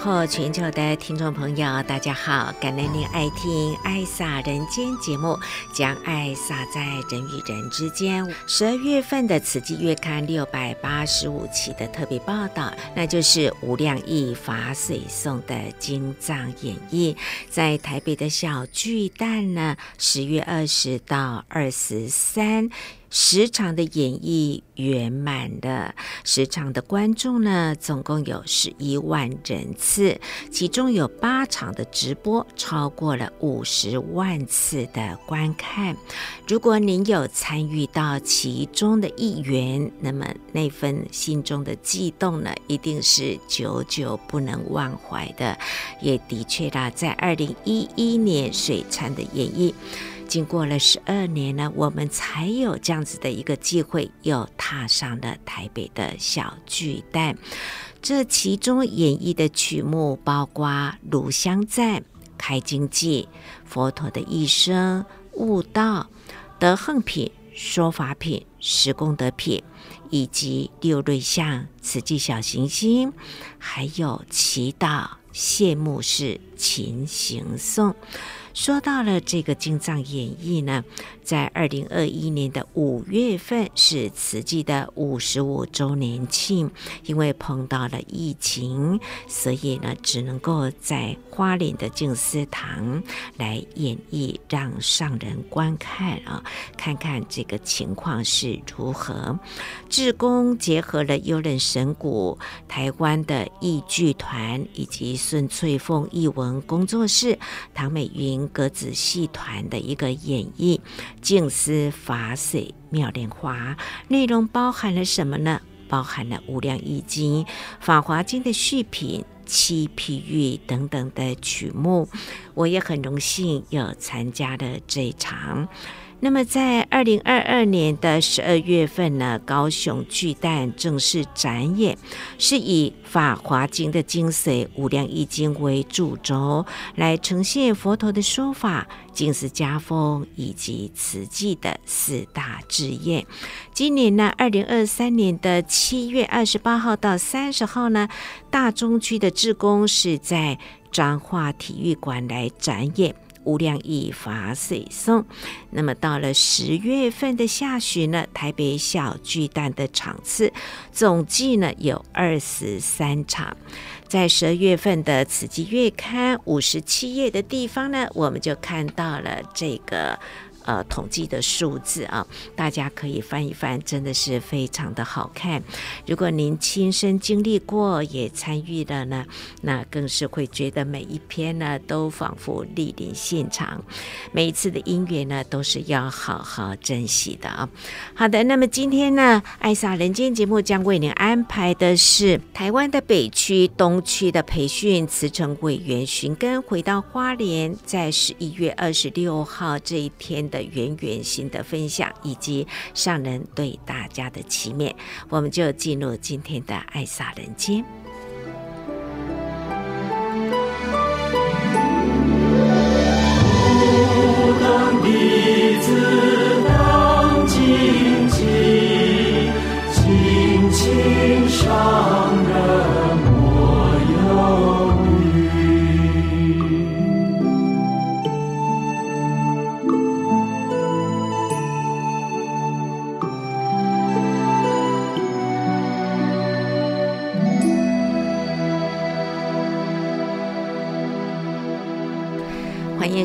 后全球的听众朋友，大家好！感恩您爱听《爱洒人间》节目，将爱洒在人与人之间。十二月份的《慈济月刊》六百八十五期的特别报道，那就是无量义法水颂的金藏演绎，在台北的小巨蛋呢，十月二十到二十三。十场的演绎圆满的，十场的观众呢，总共有十一万人次，其中有八场的直播超过了五十万次的观看。如果您有参与到其中的一员，那么那份心中的悸动呢，一定是久久不能忘怀的。也的确啦，在二零一一年水忏的演绎。经过了十二年呢，我们才有这样子的一个机会，又踏上了台北的小巨蛋。这其中演绎的曲目包括《炉香赞》《开经记》《佛陀的一生》《悟道》《德行品》《说法品》《十功德品》，以及六瑞相、慈济小行星，还有祈祷、谢幕式、琴行颂。说到了这个经藏演义呢，在二零二一年的五月份是慈济的五十五周年庆，因为碰到了疫情，所以呢只能够在花莲的静思堂来演绎，让上人观看啊，看看这个情况是如何。志工结合了幽人神谷、台湾的艺剧团以及孙翠凤艺文工作室、唐美云。格子戏团的一个演绎，静思法水妙莲花，内容包含了什么呢？包含了《无量义经》《法华经》的续品、七譬喻等等的曲目。我也很荣幸有参加了这一场。那么，在二零二二年的十二月份呢，高雄巨蛋正式展演，是以《法华经》的精髓《无量义经》为主轴，来呈现佛陀的说法、静思家风以及慈济的四大志业。今年呢，二零二三年的七月二十八号到三十号呢，大中区的志工是在彰化体育馆来展演。无量义法水颂，那么到了十月份的下旬呢，台北小巨蛋的场次总计呢有二十三场，在十二月份的慈济月刊五十七页的地方呢，我们就看到了这个。呃，统计的数字啊，大家可以翻一翻，真的是非常的好看。如果您亲身经历过，也参与了呢，那更是会觉得每一篇呢，都仿佛莅临现场。每一次的因缘呢，都是要好好珍惜的啊。好的，那么今天呢，爱洒人间节目将为您安排的是台湾的北区、东区的培训慈诚委员寻根回到花莲，在十一月二十六号这一天。的圆圆心的分享，以及上人对大家的祈勉，我们就进入今天的爱洒人间。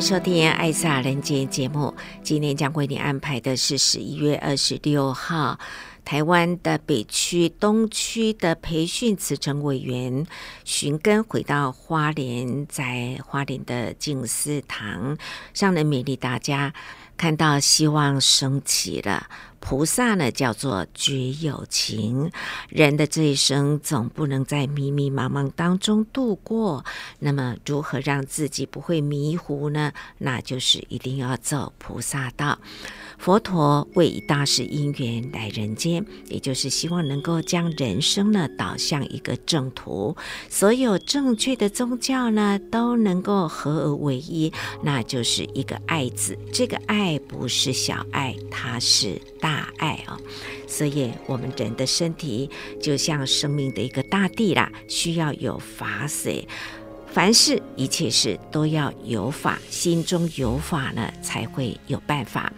收听《爱萨人间》节目，今天将为你安排的是十一月二十六号，台湾的北区、东区的培训慈诚委员寻根回到花莲，在花莲的静思堂，上人勉励大家看到希望升起了。菩萨呢，叫做觉有情。人的这一生总不能在迷迷茫茫当中度过。那么，如何让自己不会迷糊呢？那就是一定要走菩萨道。佛陀为以大事因缘来人间，也就是希望能够将人生呢导向一个正途。所有正确的宗教呢都能够合而为一，那就是一个爱字。这个爱不是小爱，它是大爱哦。所以，我们人的身体就像生命的一个大地啦，需要有法水。凡事一切事都要有法，心中有法呢，才会有办法。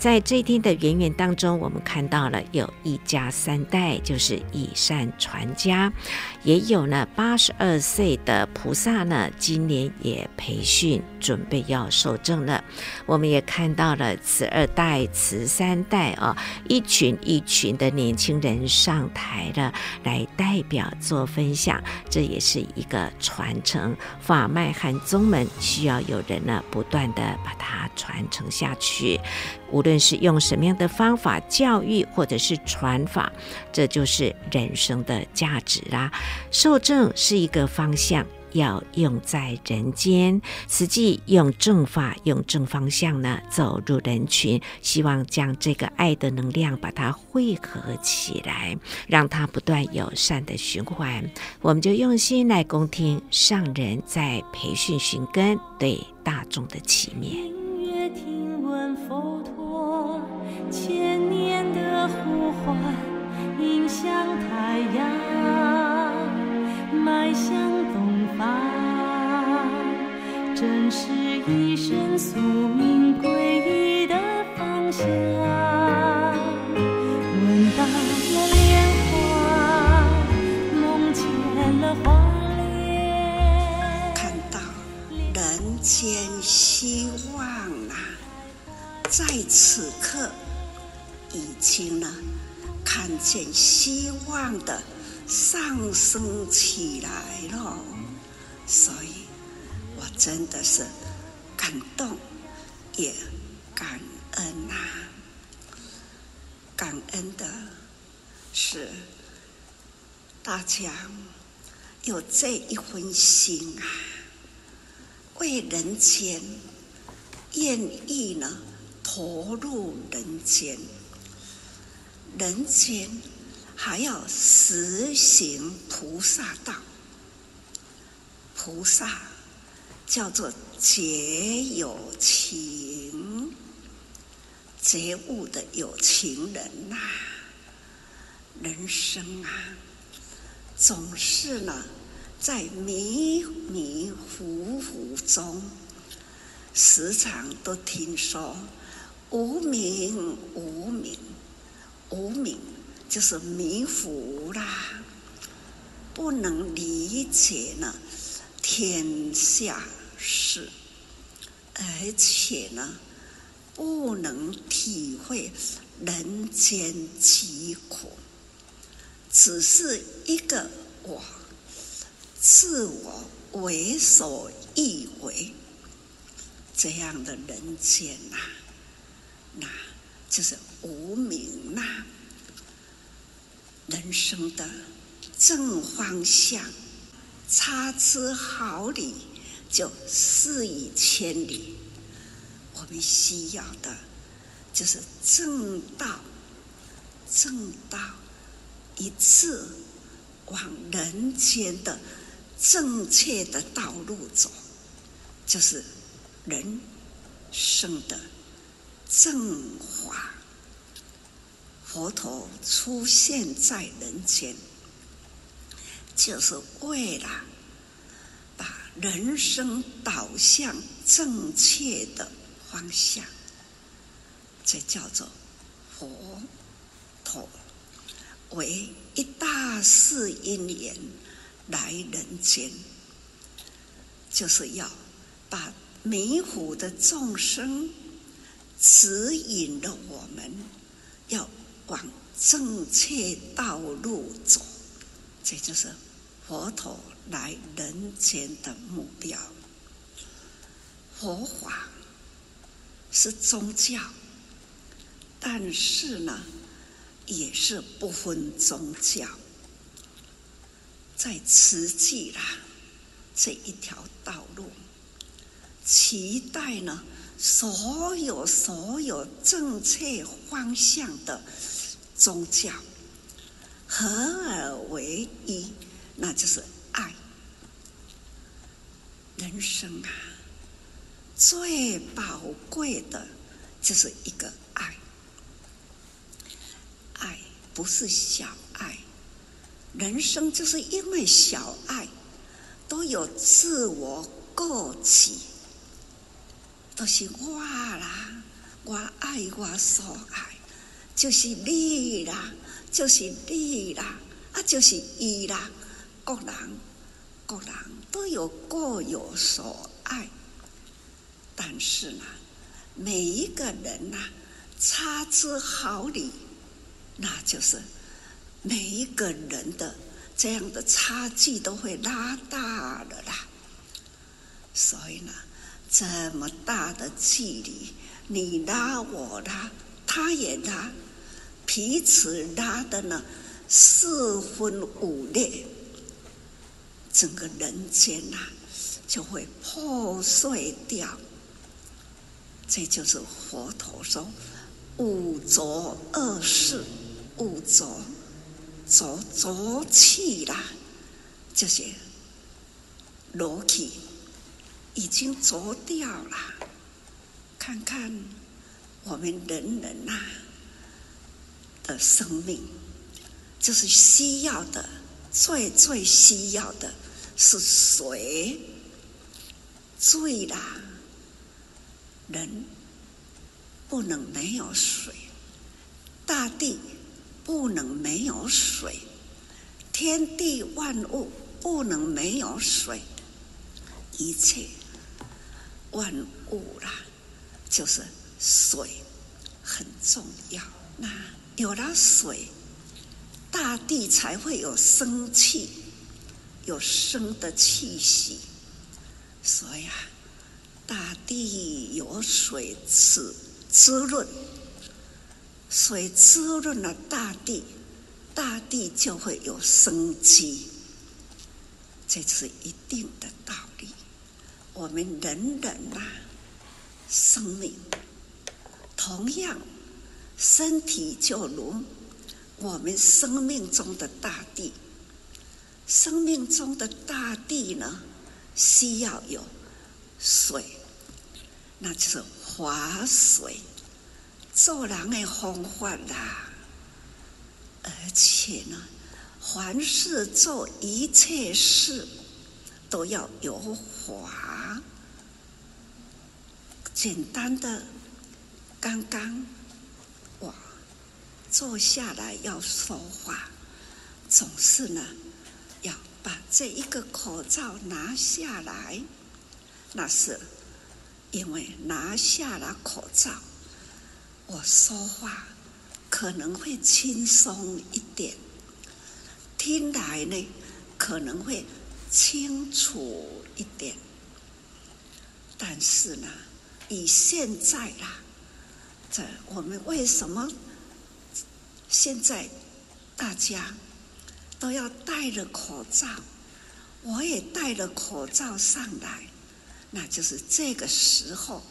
在这一天的圆圆当中，我们看到了有一家三代，就是以善传家，也有呢八十二岁的菩萨呢，今年也培训，准备要受证了。我们也看到了慈二代、慈三代啊、一群一群的年轻人上台了，来代表做分享。这也是一个传承法脉和宗门，需要有人呢不断的把它传承下去。无论是用什么样的方法教育，或者是传法，这就是人生的价值啦。受证是一个方向，要用在人间，实际用正法，用正方向呢，走入人群，希望将这个爱的能量把它汇合起来，让它不断友善的循环。我们就用心来恭听上人在培训寻根对大众的启勉。千年的呼唤，迎向太阳，迈向东方，正是一生宿命归依的方向。闻到了莲花，梦见了花莲，看到人间希望啊，在此刻。已经呢，看见希望的上升起来了，所以我真的是感动，也感恩呐、感恩的是大家有这一份心啊，为人间愿意呢投入人间。人间还要实行菩萨道，菩萨叫做觉有情，觉悟的有情人呐、人生啊，总是呢在迷迷糊糊中，时常都听说无明无明。无明就是迷糊啦，不能理解呢天下事，而且呢不能体会人间疾苦，只是一个我自我为所欲为这样的人间呐、那就是。无明呐，人生的正方向，差之毫厘就失以千里。我们需要的，就是正道，正道一致往人间的正确的道路走，就是人生的正法。佛陀出现在人间，就是为了把人生导向正确的方向。这叫做佛陀为一大事因缘来人间，就是要把迷糊的众生指引了我们，要。往正确道路走，这就是佛陀来人间的目标。佛法是宗教，但是呢，也是不分宗教，在慈济啦这一条道路，期待呢所有所有正确方向的宗教合而为一，那就是爱。人生啊，最宝贵的就是一个爱。爱不是小爱，人生就是因为小爱，都有自我过起，都是我啦，我爱我所爱，就是你啦，就是你啦，啊，就是伊啦，各人各人都有各有所爱，但是呢，每一个人呐、差之毫厘。那就是每一个人的这样的差距都会拉大了啦。所以呢，这么大的距离，你拉我拉，他也拉，彼此拉的呢四分五裂，整个人间呐就会破碎掉。这就是佛陀说五浊恶世。五浊浊浊气啦，这些浊气已经浊掉了。看看我们人人呐的生命，就是需要的，最最需要的是水，醉啦，人不能没有水，大地。不能没有水，天地万物不能没有水，一切万物啦，就是水很重要。那有了水，大地才会有生气，有生的气息。所以啊，大地有水滋滋润。水滋润了大地，大地就会有生机，这是一定的道理。我们人人呐，生命同样，身体就如我们生命中的大地，生命中的大地呢，需要有水，那就是活水。做人的方法啦，而且呢，凡是做一切事都要有法。简单的，刚刚坐下来要说话，总是呢要把这一个口罩拿下来，那是因为拿下了口罩。我说话可能会轻松一点，听来呢可能会清楚一点，但是呢，以现在啦，这我们为什么现在大家都要戴着口罩？我也戴了口罩上来，那就是这个时候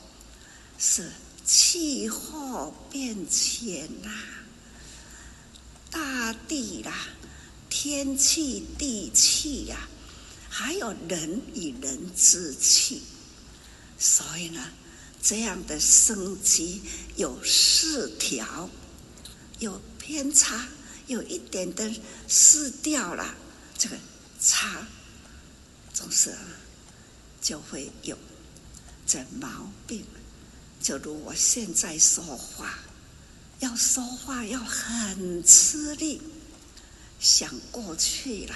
是。气候变迁呐、啊，大地啦、天气地气呀、啊，还有人与人之气，所以呢，这样的生机有四条，有偏差，有一点的失掉了，这个差，总是就会有这毛病。就如我现在说话，要说话要很吃力。想过去了，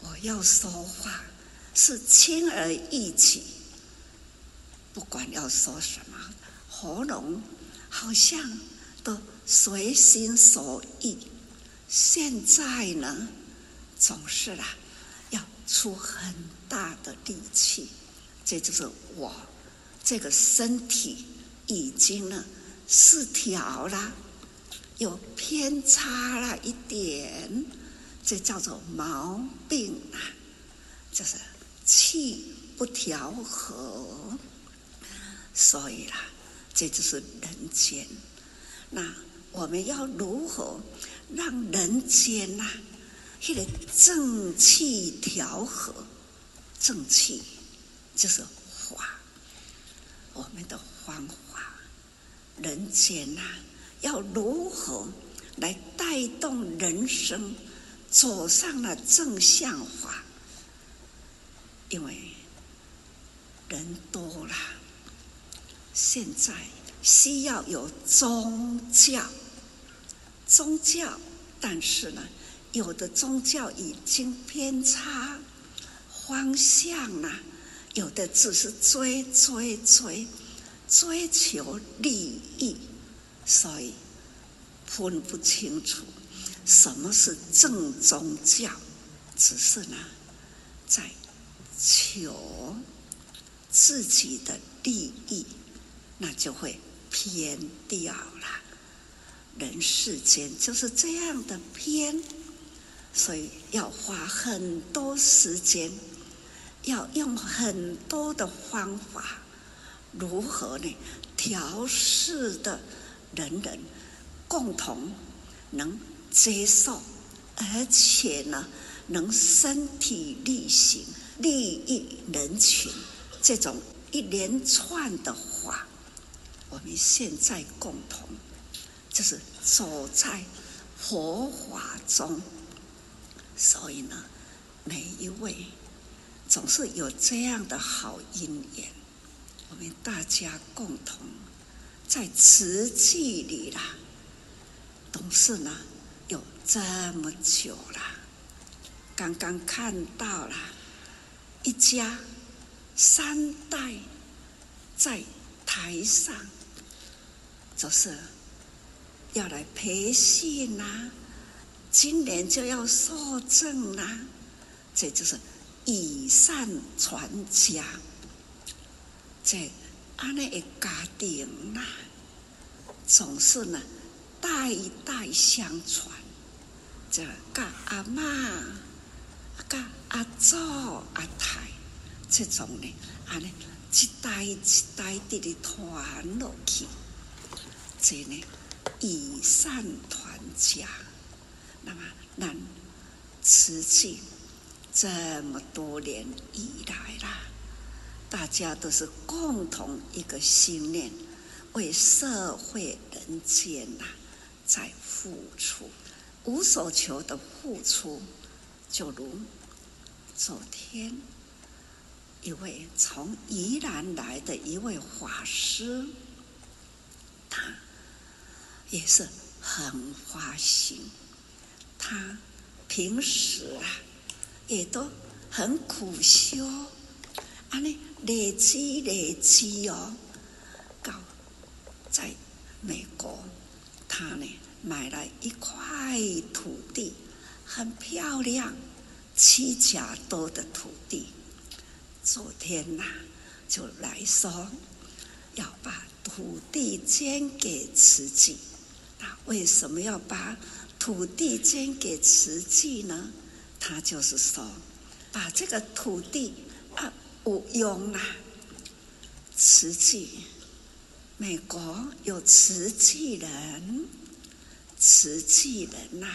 我要说话是轻而易举，不管要说什么，喉咙好像都随心所欲。现在呢，总是啦，要出很大的力气。这就是我这个身体。已经呢失调了，有偏差了一点，这叫做毛病啊，就是气不调和。所以啦，这就是人间。那我们要如何让人间呐、啊，那个正气调和？正气就是法，我们的方法。人间呐、要如何来带动人生走上了正向法？因为人多了。现在需要有宗教，宗教，但是呢，有的宗教已经偏差方向了，有的只是追追追，追求利益，所以分不清楚什么是正宗教，只是呢，在求自己的利益。那就会偏掉了。人世间就是这样的偏，所以要花很多时间，要用很多的方法，如何呢？调试的人人共同能接受，而且呢，能身体力行，利益人群，这种一连串的话。我们现在共同就是走在佛法中，所以呢，每一位总是有这样的好因缘。我们大家共同在慈济里啦，都是呢有这么久了。刚刚看到了一家三代在台上。就是要来培训呐、啊，今年就要受证啦，这就是以善传家，这安尼的家庭呐，总是呢代代相传，这甲阿嬷、甲阿祖、阿太这种呢，安尼一代一代的的传落去。这呢，以善团家。那么，那慈济这么多年以来啦，大家都是共同一个信念，为社会人间呐，在付出，无所求的付出。就如昨天一位从宜兰来的一位法师，他。也是很花心，他平时啊也都很苦修，啊，呢累积累积哦，搞在美国，他呢买了一块土地，很漂亮，七甲多的土地。昨天呐、就来说要把土地捐给慈济。为什么要把土地捐给慈济呢？他就是说，把这个土地啊，不用啦。慈济，美国有慈济人，慈济人呐、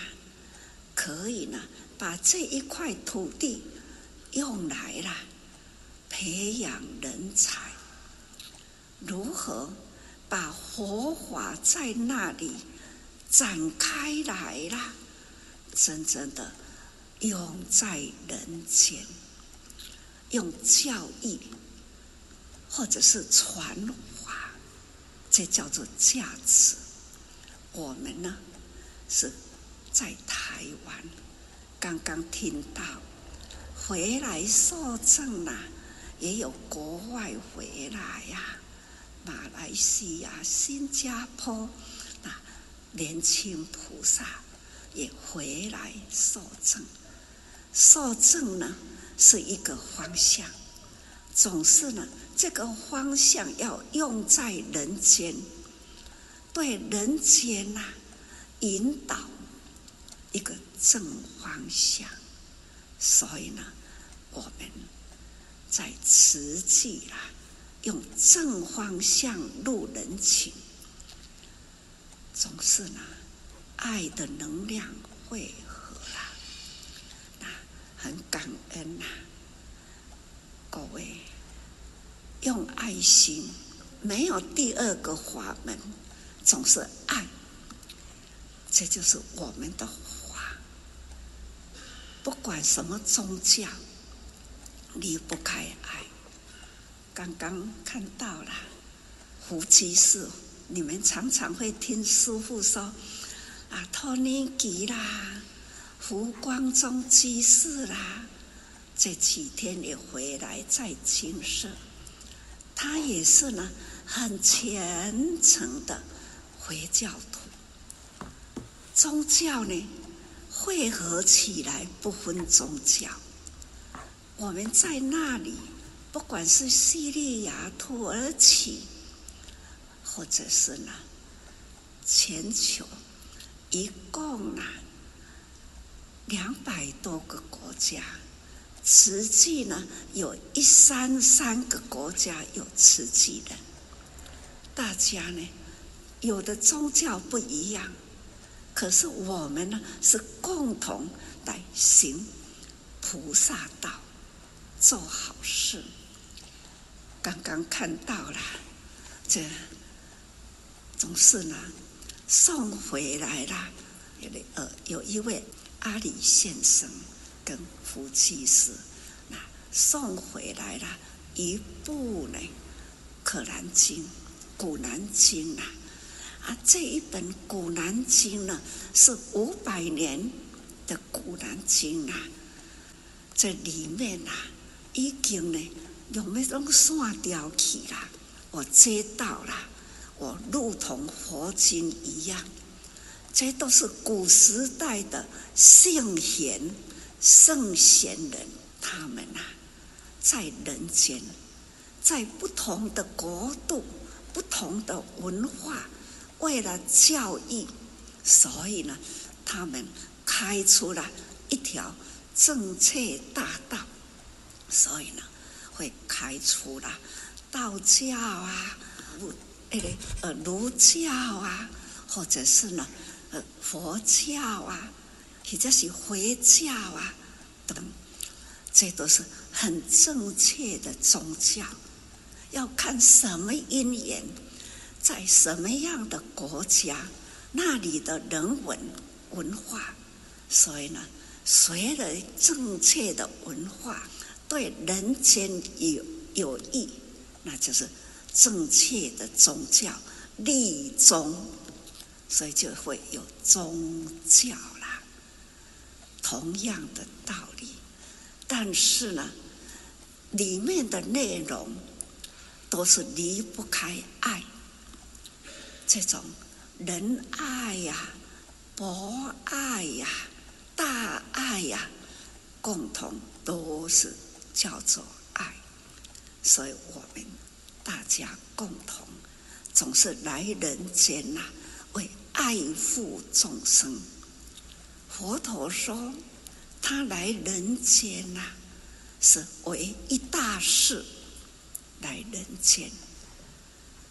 可以呢，把这一块土地用来了培养人才，如何把佛法在那里？展开来了，真正的用在人间，用教育或者是传法，这叫做价值。我们呢是在台湾，刚刚听到回来受证啦，也有国外回来呀，马来西亚、新加坡。年轻菩萨也回来受证，受证呢是一个方向，总是呢这个方向要用在人间，对人间呐引导一个正方向。所以呢，我们在慈济啦，用正方向路人情，总是呢，爱的能量汇合啦，那很感恩呐，各位用爱心，没有第二个法门，总是爱，这就是我们的法。不管什么宗教，离不开爱。刚刚看到了夫妻是，你们常常会听师父说啊，托尼吉啦，湖光中居士啦，这几天也回来在精舍，他也是呢，很虔诚的回教徒，宗教呢，汇合起来不分宗教，我们在那里，不管是叙利亚、土耳其，或者是呢，全球，一共呢两百多个国家，实际呢有一三三个国家有慈济的，大家呢有的宗教不一样。可是我们呢，是共同来行菩萨道，做好事。刚刚看到了，这总是呢送回来了。有呃，有一位阿里先生跟夫妻是那送回来了一部呢《可兰经》《古兰经》啊。啊，这一本《古兰经》呢，是五百年的《古兰经》啊。这里面啊，已经呢用那种线雕起了，我接到了，我如同佛经一样。这都是古时代的圣贤、圣贤人，他们啊，在人间，在不同的国度、不同的文化。为了教育，所以呢，他们开出了一条正确大道，所以呢，会开出了道教啊，呃，呃，儒教啊，或者是呢，呃，佛教啊，或者是回教啊，等，这都是很正确的宗教。要看什么因缘。在什么样的国家，那里的人文文化，所以呢，学了正确的文化，对人间有有益，那就是正确的宗教立宗，所以就会有宗教啦。同样的道理，但是呢，里面的内容都是离不开爱。这种仁爱呀、博爱呀、大爱呀，共同都是叫做爱，所以我们大家共同总是来人间呐，为爱护众生。佛陀说，他来人间呐，是为一大事来人间。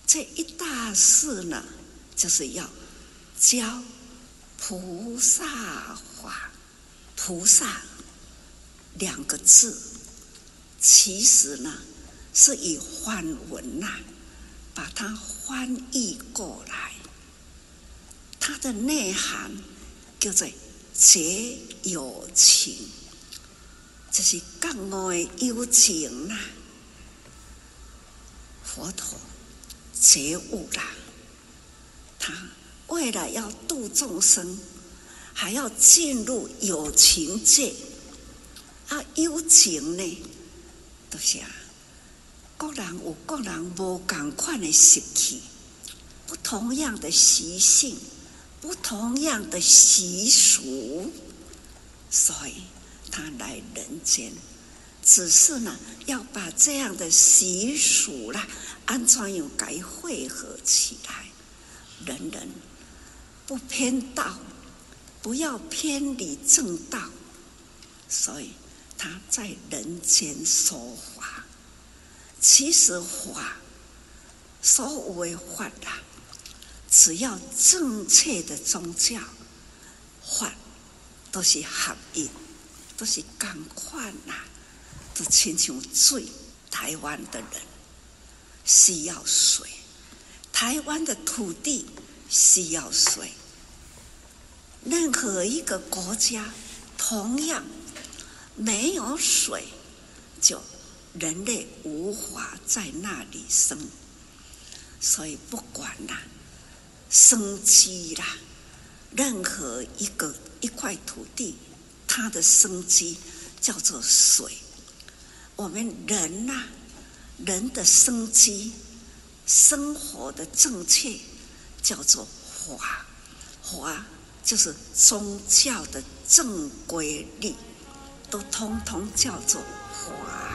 这一大事呢，就是要教菩萨法。菩萨两个字，其实呢是以梵文呐，把它翻译过来，它的内涵叫做结有情，就是觉悟的有情呐，佛陀。觉悟了，他为了要度众生，还要进入有情界。啊，有情呢，都是啊，各人有各人无同款的习气，不同样的习性，不同样的习俗，所以他来人间。只是呢，要把这样的习俗啦，安怎样改汇合起来，人人不偏道，不要偏离正道，所以他在人间说。其实法，所谓法啊，只要正确的宗教，法都是合一，都是共款呐，都亲像水。台湾的人需要水，台湾的土地需要水。任何一个国家同样没有水，就人类无法在那里生。所以不管啦，生机啦，任何一个一块土地，它的生机叫做水。我们人呐、人的生机、生活的正确，叫做法。法就是宗教的正规律，都通通叫做法。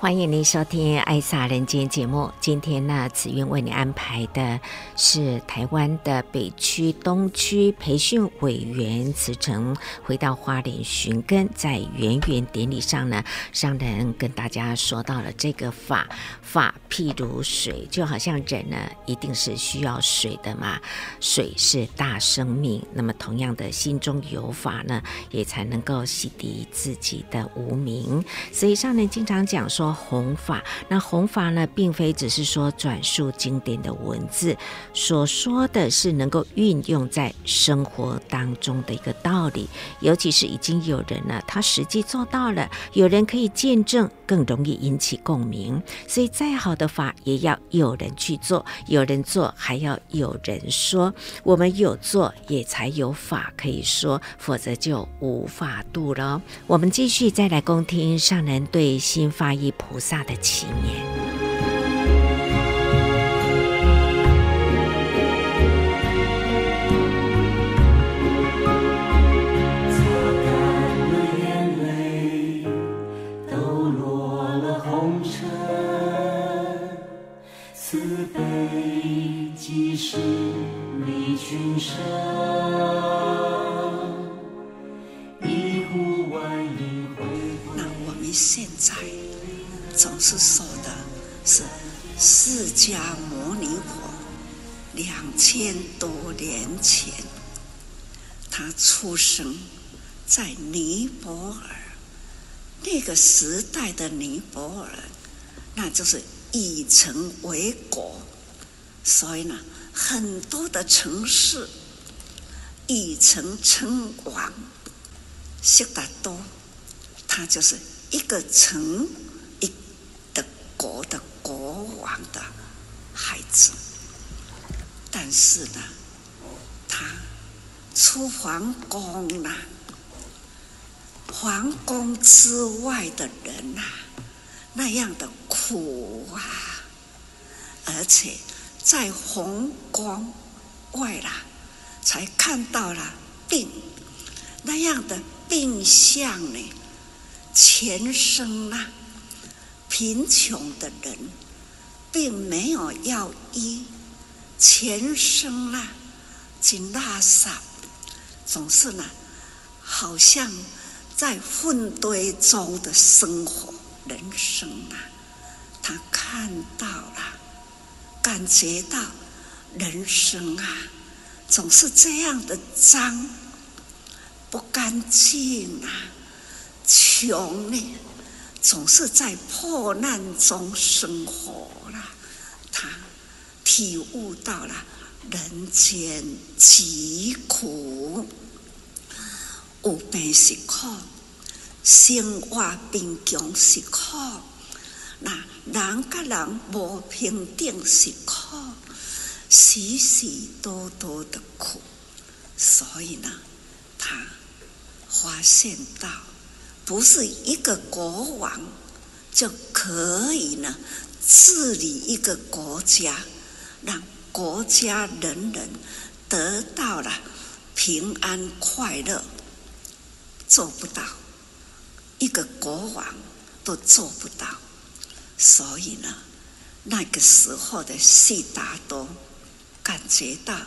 欢迎您收听《爱撒人间》节目。今天呢，紫韵为你安排的是台湾的北区、东区培训委员辞呈回到花莲寻根，在圆圆典礼上呢，上人跟大家说到了这个法，法譬如水，就好像人呢，一定是需要水的嘛。水是大生命，那么同样的，心中有法呢，也才能够洗涤自己的无明。所以上人经常讲说。弘法，那弘法呢，并非只是说转述经典的文字，所说的是能够运用在生活当中的一个道理。尤其是已经有人了，他实际做到了，有人可以见证，更容易引起共鸣。所以，再好的法也要有人去做，有人做还要有人说。我们有做，也才有法可以说，否则就无法度了。我们继续再来恭听上人对新法义菩萨的祈念。擦干了眼泪，抖落了红尘，慈悲即是利群生，一呼万应回归。那我们现在。总是说的是释迦牟尼佛两千多年前，他出生在尼泊尔那个时代的尼泊尔，那就是以城为国，所以呢，很多的城市以城称王。悉达多，他就是一个城。国的国王的孩子，但是呢，他出皇宫了，皇宫之外的人呐，那样的苦啊，而且在皇宫外啦，才看到了病，那样的病相呢，前生啊。贫穷的人并没有要医，前生啊，经垃圾，总是呢，好像在粪堆中的生活人生啊，他看到了，感觉到人生啊，总是这样的脏，不干净啊，穷呢。总是在破难中生活了，他体悟到了人间疾苦，有病是苦，生活贫穷是苦，那人跟人无平等是苦，许许多多的苦，所以呢，他发现到。不是一个国王就可以呢治理一个国家，让国家人人得到了平安快乐，做不到，一个国王都做不到。所以呢，那个时候的悉达多感觉到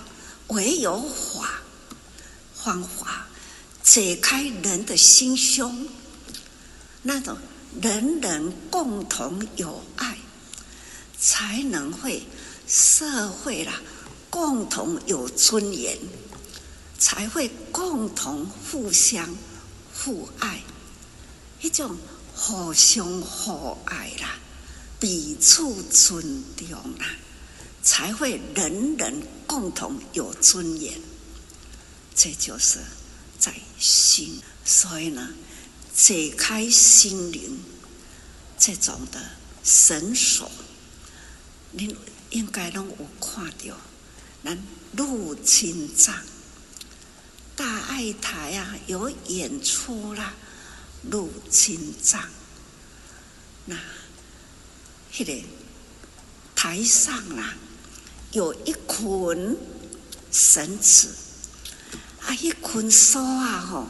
唯有法方法解开人的心胸，那种人人共同有爱，才能会社会啦，共同有尊严，才会共同互相互爱，一种互相互爱啦，彼此尊重啦。才会人人共同有尊严，这就是在心。所以呢，解开心灵这种的绳索，您应该拢有看到。咱入清藏大爱台啊，有演出啦，入清藏。那，迄个台上啦。有一捆绳子，啊，一捆绳啊，吼，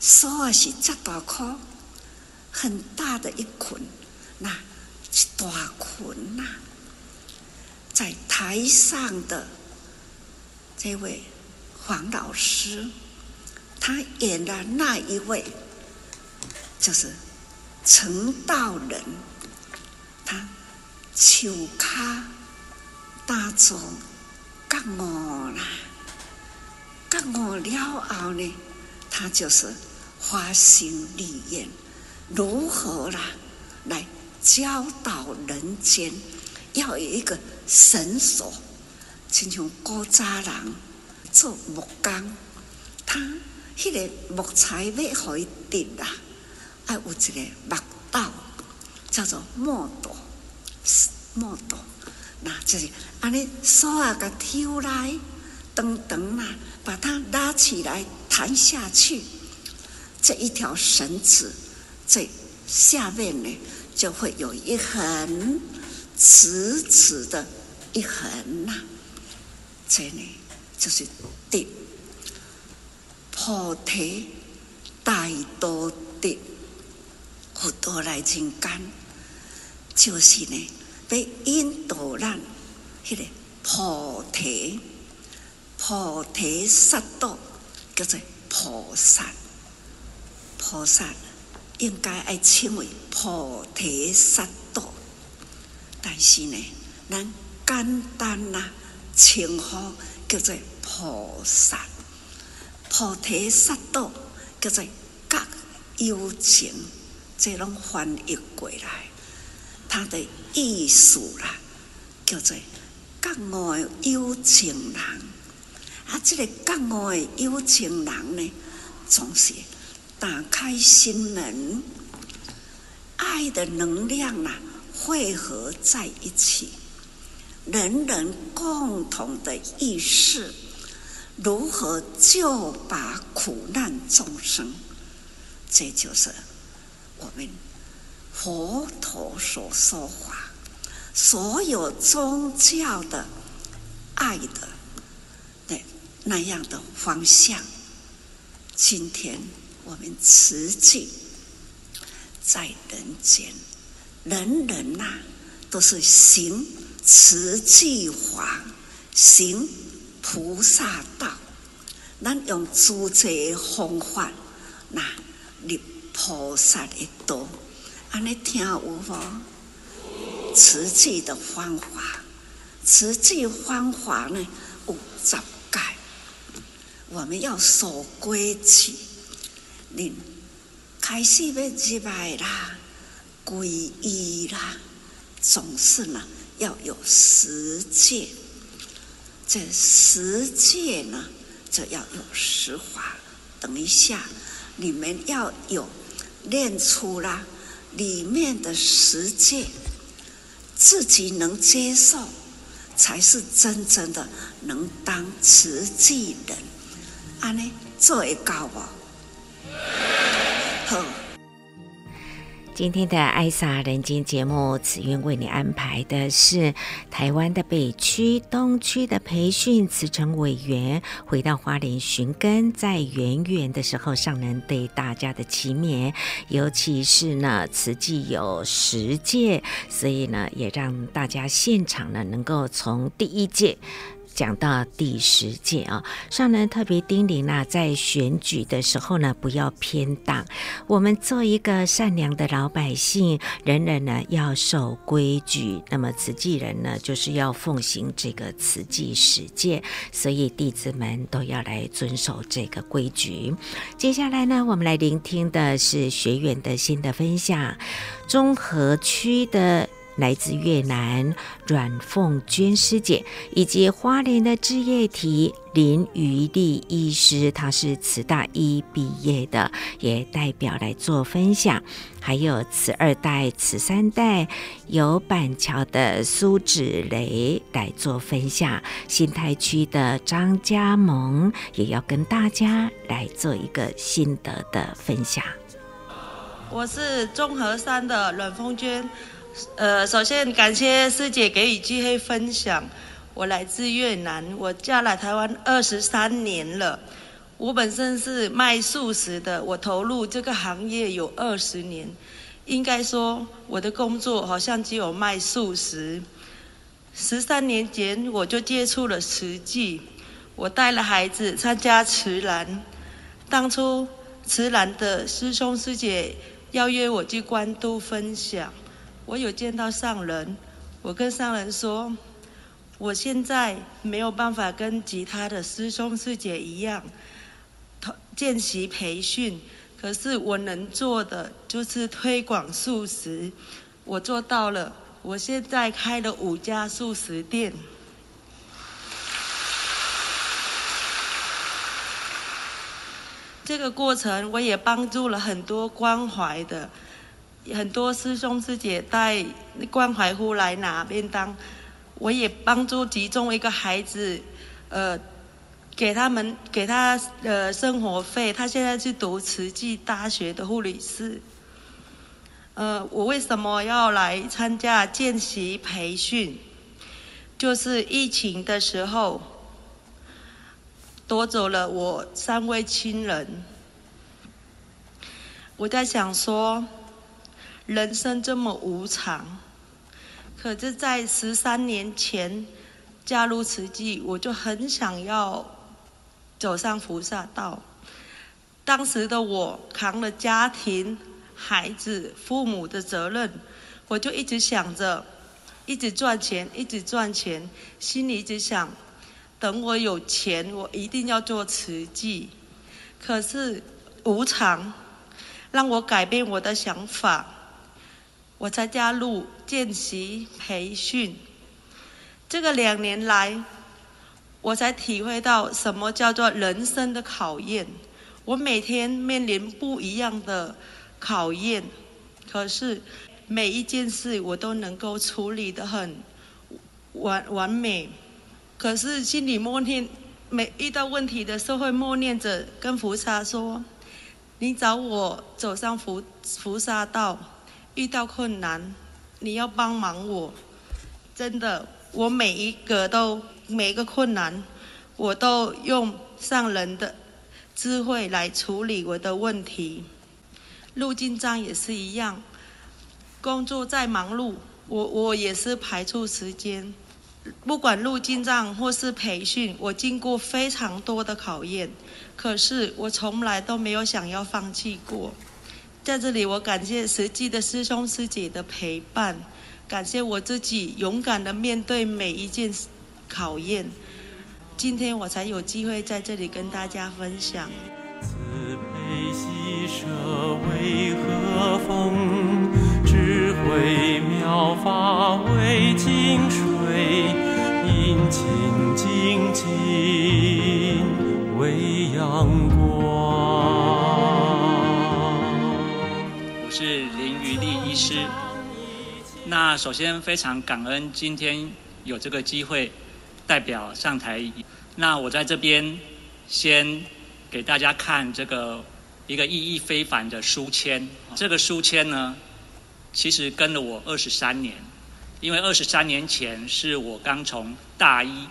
梭啊是这大颗，很大的一捆，那一大捆呐，在台上的这位黄老师，他演的那一位就是陈道人，他手卡。打坐觉悟啦，觉悟了后呢，他就是花心立愿，如何啦来教导人间，要有一个绳索，亲像古早人做木工，他迄个木材要互伊直啦，爱有一个木刀，叫做木刀，木刀。那就是安尼，手啊，个挑来，长长啊，把它拉起来，弹下去，这一条绳子，这下面呢，就会有一横直直的一横呐、啊。这里，就是的菩提大道的佛多来人间，就是呢。被引导咱，迄个菩提，菩提萨埵叫做菩萨，菩萨应该爱称为菩提萨埵，但是呢，咱简单呐称呼叫做菩萨，菩提萨埵叫做觉有情，这拢翻译过来。他的意思啦，叫做觉悟的有情人。啊，这个觉悟的有情人呢，总是打开心门，爱的能量啊，汇合在一起，人人共同的意识，如何救拔苦难众生，这就是我们。佛陀所说法，所有宗教的爱的那那样的方向，今天我们慈济在人间，人人呐、啊、都是行慈济法，行菩萨道，咱用诸这方法，那立菩萨的道。安尼听有无？慈济的方法，慈济方法呢有十戒，我们要守规矩。你开始要入来啦，皈依啦，总是呢要有十戒。这十戒呢，就要有实法。等一下，你们要有练出啦。里面的十戒，自己能接受，才是真正的能当实际人。安尼做会到无？今天的《爱撒人间》节目，慈云为你安排的是台湾的北区、东区的培训慈诚委员回到花莲寻根，在远远的时候上人对大家的祈勉，尤其是呢慈济有十届，所以呢也让大家现场呢能够从第一届。讲到第十届啊，上人特别叮咛啊，在选举的时候呢，不要偏党。我们做一个善良的老百姓，人人呢要守规矩。那么慈济人呢，就是要奉行这个慈济十戒，所以弟子们都要来遵守这个规矩。接下来呢，我们来聆听的是学员的新的分享，中和区的。来自越南阮凤娟师姐，以及花莲的志业体林于丽医师，他是慈大一毕业的，也代表来做分享。还有慈二代、慈三代，有板桥的苏芷蕾来做分享。新泰区的张家萌也要跟大家来做一个心得的分享。我是中和山的阮凤娟。呃，首先感谢师姐给予机会分享。我来自越南，我嫁来台湾二十三年了。我本身是卖素食的，我投入这个行业有二十年。应该说，我的工作好像只有卖素食。十三年前我就接触了慈济，我带了孩子参加慈兰。当初慈兰的师兄师姐邀约我去关渡分享。我有见到上人，我跟上人说，我现在没有办法跟其他的师兄师姐一样，见习培训，可是我能做的就是推广素食，我做到了。我现在开了五家素食店，这个过程我也帮助了很多关怀的。很多师兄师姐带关怀户来拿便当，我也帮助其中一个孩子，呃，给他们给他呃生活费。他现在去读慈济大学的护理师。呃，我为什么要来参加见习培训？就是疫情的时候，夺走了我三位亲人。我在想说。人生这么无常，可是，在十三年前加入慈济，我就很想要走上菩萨道。当时的我扛了家庭、孩子、父母的责任，我就一直想着，一直赚钱，一直赚钱，心里一直想，等我有钱，我一定要做慈济。可是无常让我改变我的想法。我才加入见习培训，这个两年来，我才体会到什么叫做人生的考验。我每天面临不一样的考验，可是每一件事我都能够处理得很完完美。可是心里默念，每遇到问题的时候会默念着跟菩萨说：“你找我走上菩菩萨道。”遇到困难，你要帮忙我。真的，我每一个都每一个困难，我都用上人的智慧来处理我的问题。入经藏也是一样，工作再忙碌，我我也是排出时间。不管入经藏或是培训，我经过非常多的考验，可是我从来都没有想要放弃过。在这里，我感谢实际的师兄师姐的陪伴，感谢我自己勇敢的面对每一件考验。今天我才有机会在这里跟大家分享。慈悲喜舍为和风，智慧妙法为净水，阴晴静静为阳光。我是林于丽医师。那首先非常感恩今天有这个机会代表上台。那我在这边先给大家看这个一个意义非凡的书签。这个书签呢，其实跟了我二十三年，因为二十三年前是我刚从大一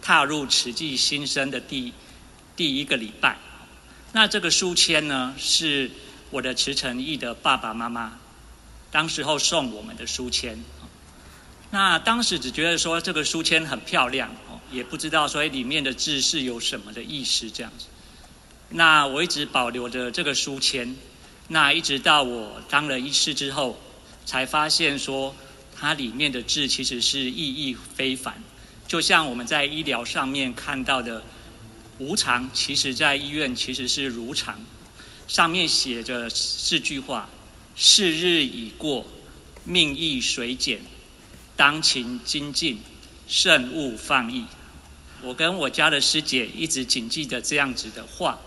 踏入慈济新生的第第一个礼拜。那这个书签呢是。我的慈诚义的爸爸妈妈，当时候送我们的书签，那当时只觉得说这个书签很漂亮哦，也不知道说里面的字是有什么的意思这样子。那我一直保留着这个书签，那一直到我当了医师之后，才发现说它里面的字其实是意义非凡。就像我们在医疗上面看到的无常，其实在医院其实是如常。上面写着四句话：是日已过，命亦随减，当勤精进，慎勿放逸。我跟我家的师姐一直谨记着这样子的话，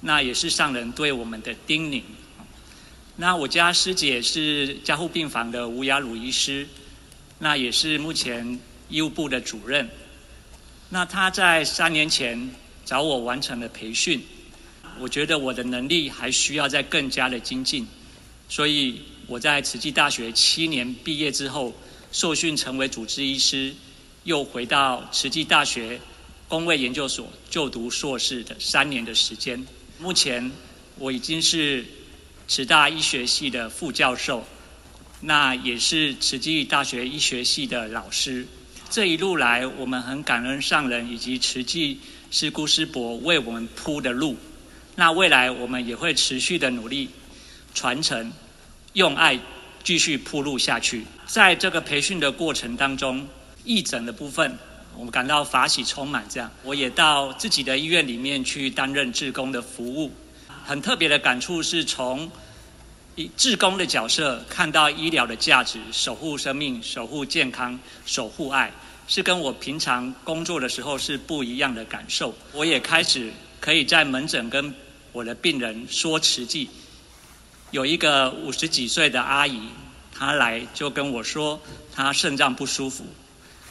那也是上人对我们的叮咛。那我家师姐是加护病房的吴雅鲁医师，那也是目前医务部的主任。那她在三年前找我完成了培训，我觉得我的能力还需要再更加的精进，所以我在慈济大学七年毕业之后，受训成为主治医师。又回到慈济大学公卫研究所就读硕士的三年的时间，目前我已经是慈大医学系的副教授，那也是慈济大学医学系的老师。这一路来，我们很感恩上人以及慈济师姑师伯为我们铺的路。那未来我们也会持续的努力传承，用爱继续铺路下去。在这个培训的过程当中。义诊的部分，我们感到法喜充满。这样，我也到自己的医院里面去担任志工的服务。很特别的感触是从以志工的角色看到医疗的价值，守护生命、守护健康、守护爱，是跟我平常工作的时候是不一样的感受。我也开始可以在门诊跟我的病人说慈济。有一个五十几岁的阿姨，她来就跟我说，她肾脏不舒服。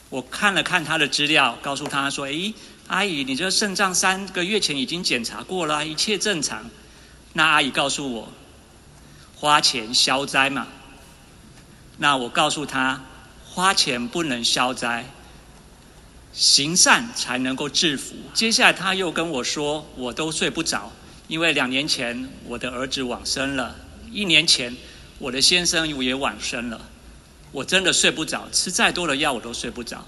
我看了看她的资料，告诉她说：“诶，阿姨，你这肾脏三个月前已经检查过了，一切正常。”那阿姨告诉我：“花钱消灾嘛。”那我告诉她：“花钱不能消灾，行善才能够致福。”接下来他又跟我说：“我都睡不着，因为两年前我的儿子往生了，一年前我的先生也往生了。”我真的睡不着，吃再多的药我都睡不着。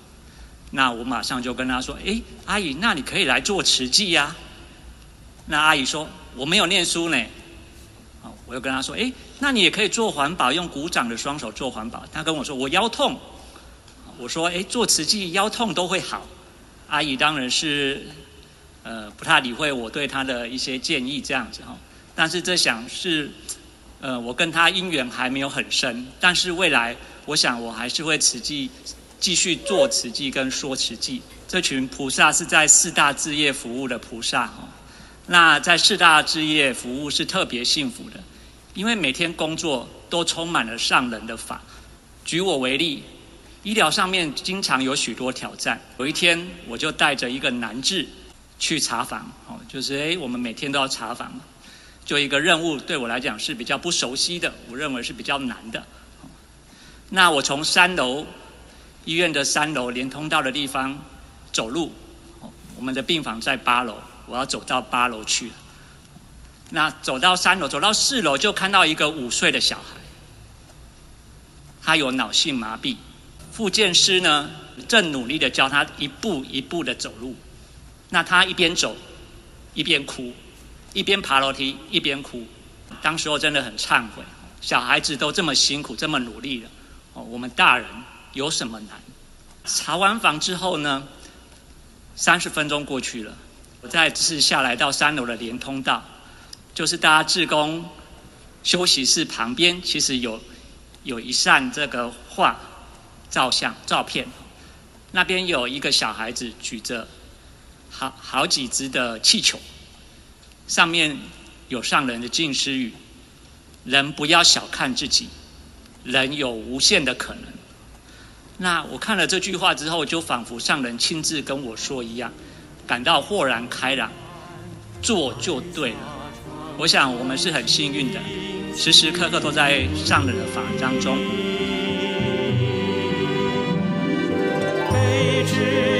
那我马上就跟他说：“哎，阿姨，那你可以来做慈济呀。”那阿姨说：“我没有念书呢。”好，我又跟他说：“哎，那你也可以做环保，用鼓掌的双手做环保。”他跟我说：“我腰痛。”我说：“哎，做慈济腰痛都会好。”阿姨当然是呃不太理会我对他的一些建议这样子哈。但是这想是呃我跟他因缘还没有很深，但是未来。我想，我还是会慈济继续做慈济跟说慈济。这群菩萨是在四大置业服务的菩萨哈。那在四大置业服务是特别幸福的，因为每天工作都充满了上人的法。举我为例，医疗上面经常有许多挑战。有一天，我就带着一个男治去查房，哦，就是哎，我们每天都要查房，就一个任务对我来讲是比较不熟悉的，我认为是比较难的。那我从三楼医院的三楼连通道的地方走路，我们的病房在八楼，我要走到八楼去。那走到三楼，走到四楼，就看到一个五岁的小孩，他有脑性麻痹，复健师呢正努力的教他一步一步的走路，那他一边走一边哭，一边爬楼梯一边哭，当时我真的很忏悔，小孩子都这么辛苦，这么努力了。哦我们大人有什么难？查完房之后呢，三十分钟过去了，我再次下来到三楼的连通道，就是大家志工休息室旁边，其实有有一扇这个画照相照片，那边有一个小孩子举着好好几只的气球，上面有上人的静思语：人不要小看自己。人有无限的可能。那我看了这句话之后，就仿佛上人亲自跟我说一样，感到豁然开朗，做就对了。我想我们是很幸运的，时时刻刻都在上人的法当中。悲志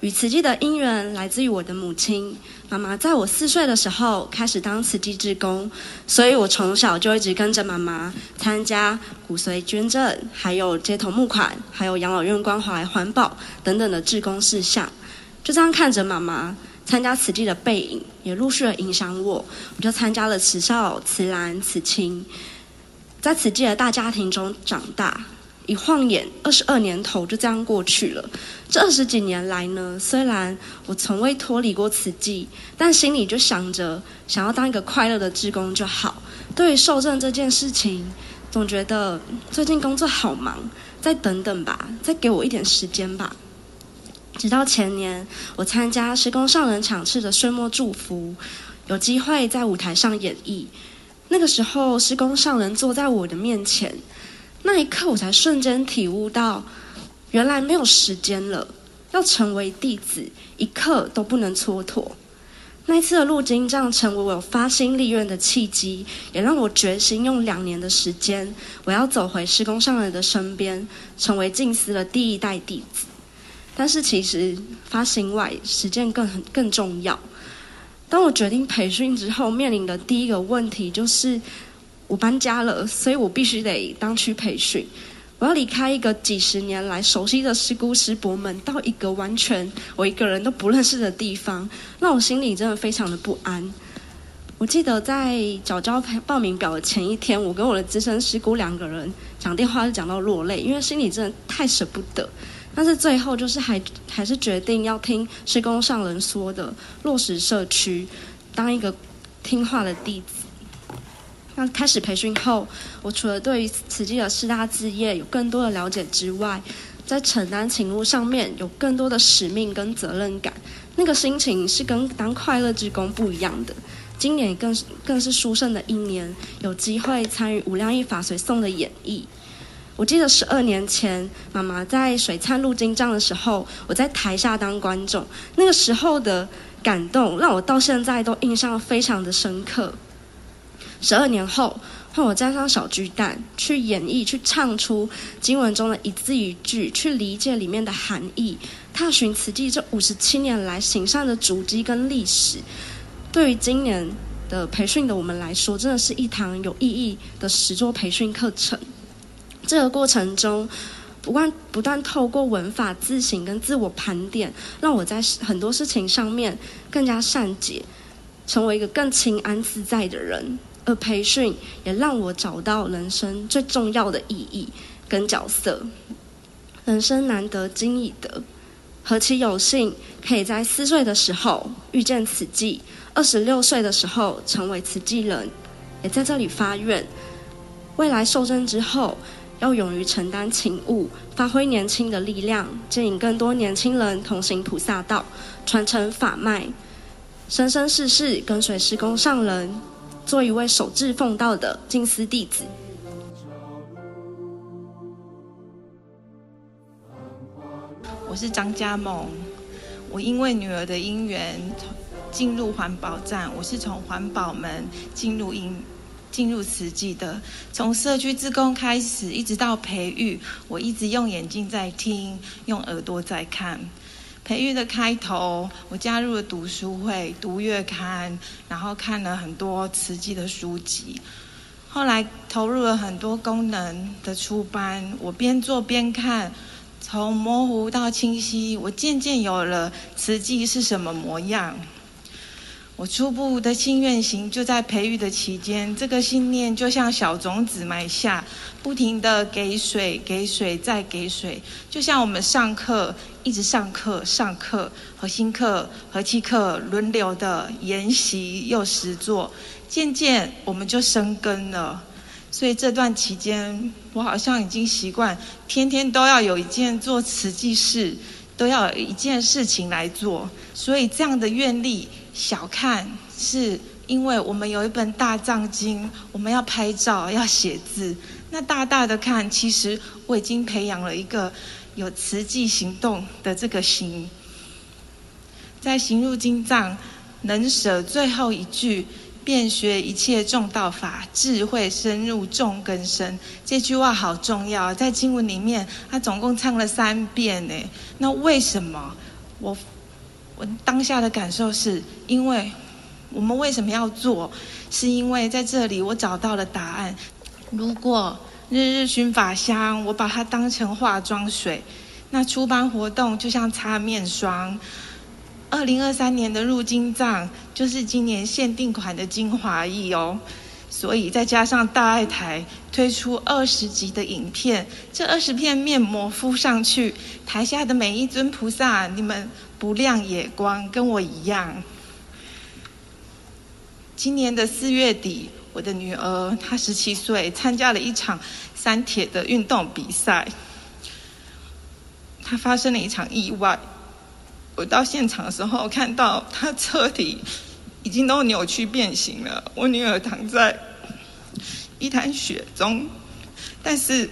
与慈济的因缘来自于我的母亲，妈妈在我四岁的时候开始当慈济志工，所以我从小就一直跟着妈妈参加骨髓捐赠，还有街头募款，还有养老院关怀、环保等等的志工事项。就这样看着妈妈参加慈济的背影，也陆续的影响我，我就参加了慈少、慈兰、慈青，在慈济的大家庭中长大。一晃眼，二十二年头就这样过去了。这二十几年来呢，虽然我从未脱离过此际，但心里就想着想要当一个快乐的志工就好。对于受证这件事情，总觉得最近工作好忙，再等等吧，再给我一点时间吧。直到前年，我参加施工上人场次的岁末祝福，有机会在舞台上演绎。那个时候，施工上人坐在我的面前。那一刻，我才瞬间体悟到，原来没有时间了。要成为弟子，一刻都不能蹉跎。那一次的入经藏，成为我发心立愿的契机，也让我决心用两年的时间，我要走回施工上人的身边，成为静思的第一代弟子。但是，其实发心外，实践更很更重要。当我决定培训之后，面临的第一个问题就是。我搬家了，所以我必须得当区培训。我要离开一个几十年来熟悉的师姑师伯们，到一个完全我一个人都不认识的地方，让我心里真的非常的不安。我记得在缴交报名表的前一天，我跟我的资深师姑两个人讲电话，就讲到落泪，因为心里真的太舍不得。但是最后就是还还是决定要听施工上人说的，落实社区，当一个听话的弟子。那开始培训后，我除了对于慈济的四大志业有更多的了解之外，在承担情务上面有更多的使命跟责任感。那个心情是跟当快乐志工不一样的。今年更是更是殊胜的一年，有机会参与无量义法随颂的演绎。我记得十二年前，妈妈在水忏入经藏的时候，我在台下当观众，那个时候的感动，让我到现在都印象非常的深刻。十二年后，换我站上小巨蛋，去演绎，去唱出经文中的一字一句，去理解里面的含义，踏寻慈济这五十七年来行善的足迹跟历史。对于今年的培训的我们来说，真的是一堂有意义的实作培训课程。这个过程中，不断不断透过文法自省跟自我盘点，让我在很多事情上面更加善解，成为一个更清安自在的人。而培训也让我找到人生最重要的意义跟角色。人生难得今已得，何其有幸，可以在四岁的时候遇见慈济，二十六岁的时候成为慈济人，也在这里发愿，未来受证之后，要勇于承担勤务，发挥年轻的力量，牵引更多年轻人同行菩萨道，传承法脉，生生世世跟随施工上人。做一位守志奉道的金丝弟子。我是张佳梦，我因为女儿的姻缘进入环保站，我是从环保门进入因进入慈济的，从社区志工开始，一直到培育，我一直用眼睛在听，用耳朵在看。培育的开头，我加入了读书会，读月刊，然后看了很多慈济的书籍。后来投入了很多功能的出班，我边做边看，从模糊到清晰，我渐渐有了慈济是什么模样。我初步的心愿行就在培育的期间，这个信念就像小种子埋下，不停的给水、给水再给水，就像我们上课一直上课、上课，核心课、和气课轮流的研习又实作，渐渐我们就生根了。所以这段期间，我好像已经习惯天天都要有一件做慈济事，都要有一件事情来做，所以这样的愿力。小看是因为我们有一本大藏经，我们要拍照要写字。那大大的看，其实我已经培养了一个有慈济行动的这个行。在行入经藏，能舍最后一句，便学一切众道法，智慧深入众根深。这句话好重要，在经文里面，他总共唱了三遍呢。那为什么？我我当下的感受是，因为我们为什么要做？是因为在这里我找到了答案。如果日日熏法香，我把它当成化妆水，那出班活动就像擦面霜。二零二三年的入金藏就是今年限定款的精华液哦，所以再加上大爱台推出二十集的影片，这二十片面膜敷上去，台下的每一尊菩萨，你们不亮也光，跟我一样。今年的四月底，我的女儿她十七岁，参加了一场三铁的运动比赛，她发生了一场意外。我到现场的时候，看到她车底已经都扭曲变形了。我女儿躺在一滩血中，但是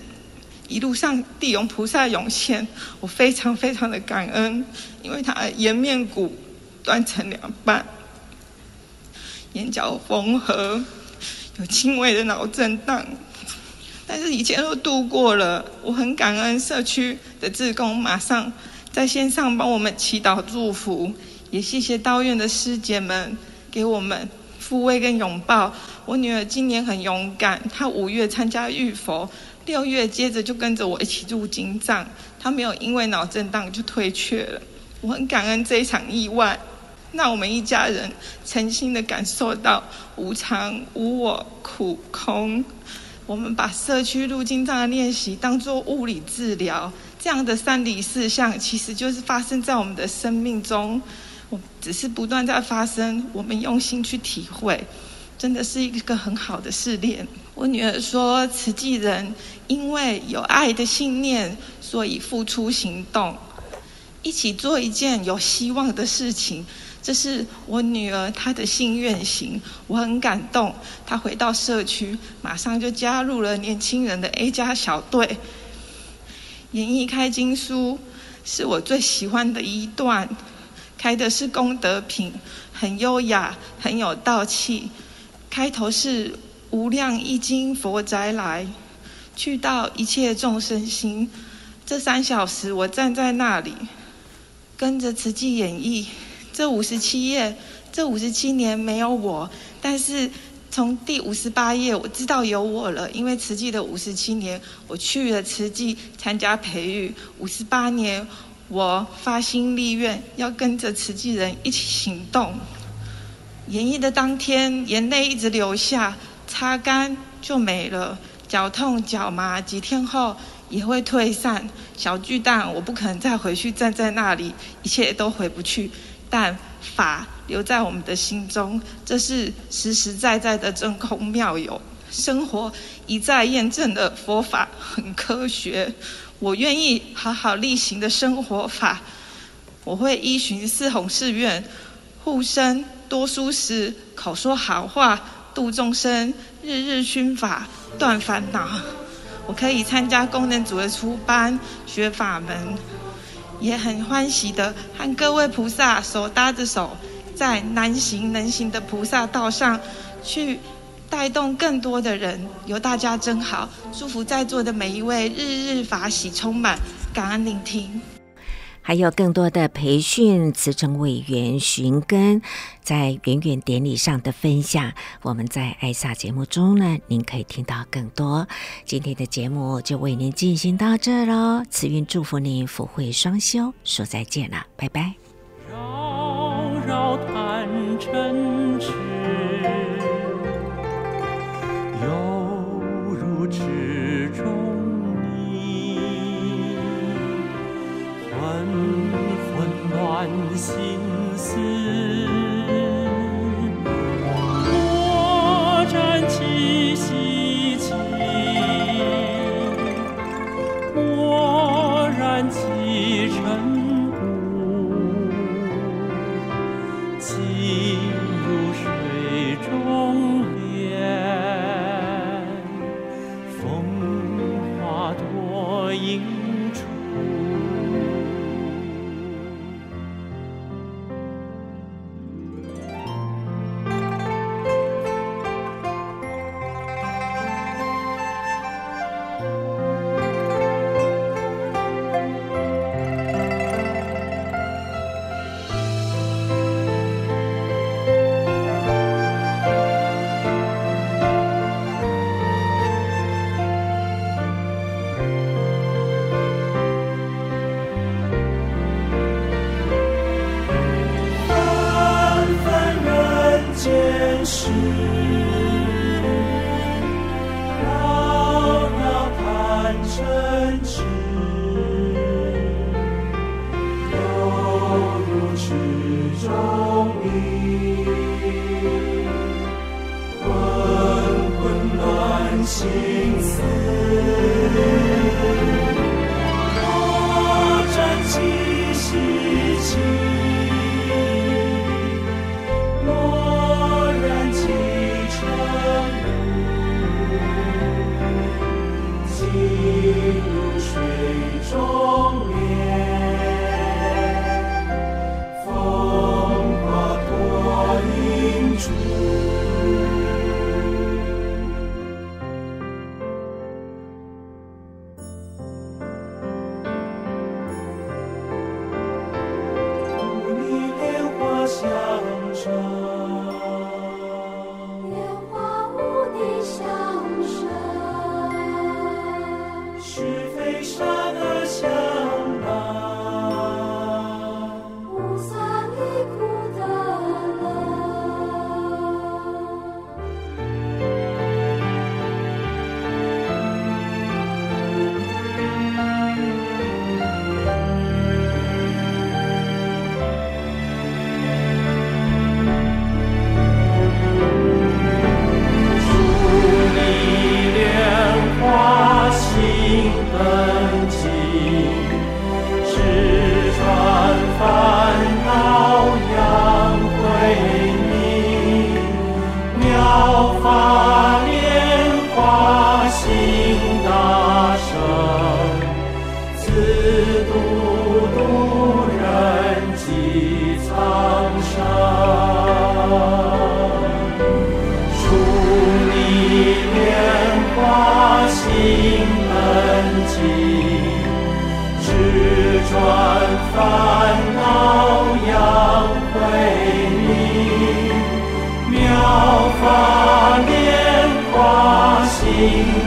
一路上地涌菩萨涌现，我非常非常的感恩，因为他颜面骨断成两半，眼角缝合，有轻微的脑震荡，但是一切都度过了。我很感恩社区的志工，马上。在线上帮我们祈祷祝福，也谢谢道院的师姐们给我们抚慰跟拥抱。我女儿今年很勇敢，她五月参加浴佛，六月接着就跟着我一起入经藏，她没有因为脑震荡就退却了。我很感恩这一场意外，让我们一家人诚心的感受到无常、无我、苦、空。我们把社区入经藏的练习当作物理治疗。这样的三理四象，其实就是发生在我们的生命中。我只是不断在发生，我们用心去体会，真的是一个很好的试炼。我女儿说，慈济人因为有爱的信念，所以付出行动，一起做一件有希望的事情。这是我女儿她的心愿行，我很感动。她回到社区，马上就加入了年轻人的 A 加小队。演绎开经书是我最喜欢的一段，开的是功德品，很优雅，很有道气。开头是无量义经佛宅来，去到一切众生心。这三小时我站在那里，跟着慈济演绎这五十七页，这五十七年没有我，但是。从第五十八页，我知道有我了，因为慈济的五十七年，我去了慈济参加培育。五十八年，我发心立愿要跟着慈济人一起行动。演绎的当天，眼泪一直流下，擦干就没了。脚痛脚麻，几天后也会退散。小巨蛋，我不可能再回去站在那里，一切都回不去。但法留在我们的心中，这是实实在在的真空妙有。生活一再验证的佛法很科学，我愿意好好力行的生活法。我会依循四弘誓愿，护生多书时，口说好话，度众生，日日熏法，断烦恼。我可以参加功能组的出班，学法门。也很欢喜的和各位菩萨手搭着手，在难行能行的菩萨道上，去带动更多的人。由大家真好，祝福在座的每一位日日法喜充满，感恩聆听。还有更多的培训，慈诚委员寻根在圆圆典礼上的分享，我们在艾萨节目中呢，您可以听到更多。今天的节目就为您进行到这喽，慈云祝福您福慧双修，说再见了，拜拜。绕绕贪嗔烦心思。手合